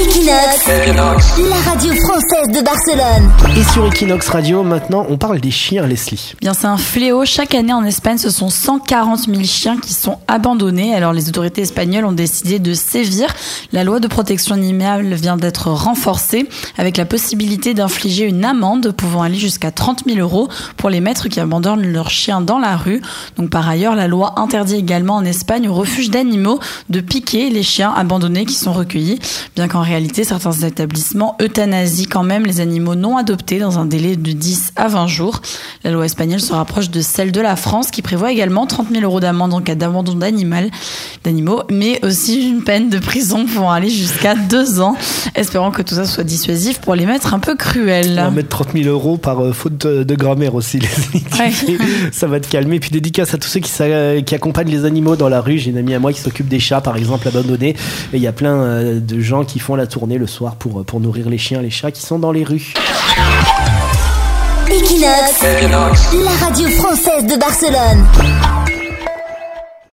Equinox, la radio française de Barcelone. Et sur Equinox Radio, maintenant, on parle des chiens, Leslie. Bien, c'est un fléau. Chaque année en Espagne, ce sont 140 000 chiens qui sont abandonnés. Alors, les autorités espagnoles ont décidé de sévir. La loi de protection animale vient d'être renforcée avec la possibilité d'infliger une amende pouvant aller jusqu'à 30 000 euros pour les maîtres qui abandonnent leurs chiens dans la rue. Donc, par ailleurs, la loi interdit également en Espagne aux refuges d'animaux de piquer les chiens abandonnés qui sont recueillis, bien qu'en réalité, certains établissements euthanasient quand même les animaux non adoptés dans un délai de 10 à 20 jours. La loi espagnole se rapproche de celle de la France qui prévoit également 30 000 euros d'amende en cas d'abandon d'animaux, mais aussi une peine de prison pouvant aller jusqu'à 2 ans. Espérons que tout ça soit dissuasif pour les mettre un peu cruels. On va mettre 30 000 euros par euh, faute de, grammaire aussi. ça va te calmer. Puis dédicace à tous ceux qui, qui accompagnent les animaux dans la rue. J'ai une amie à moi qui s'occupe des chats, par exemple, abandonnés. Et il y a plein euh, de gens qui font la tournée le soir pour, pour nourrir les chiens, les chats qui sont dans les rues. Equinox, la radio française de Barcelone.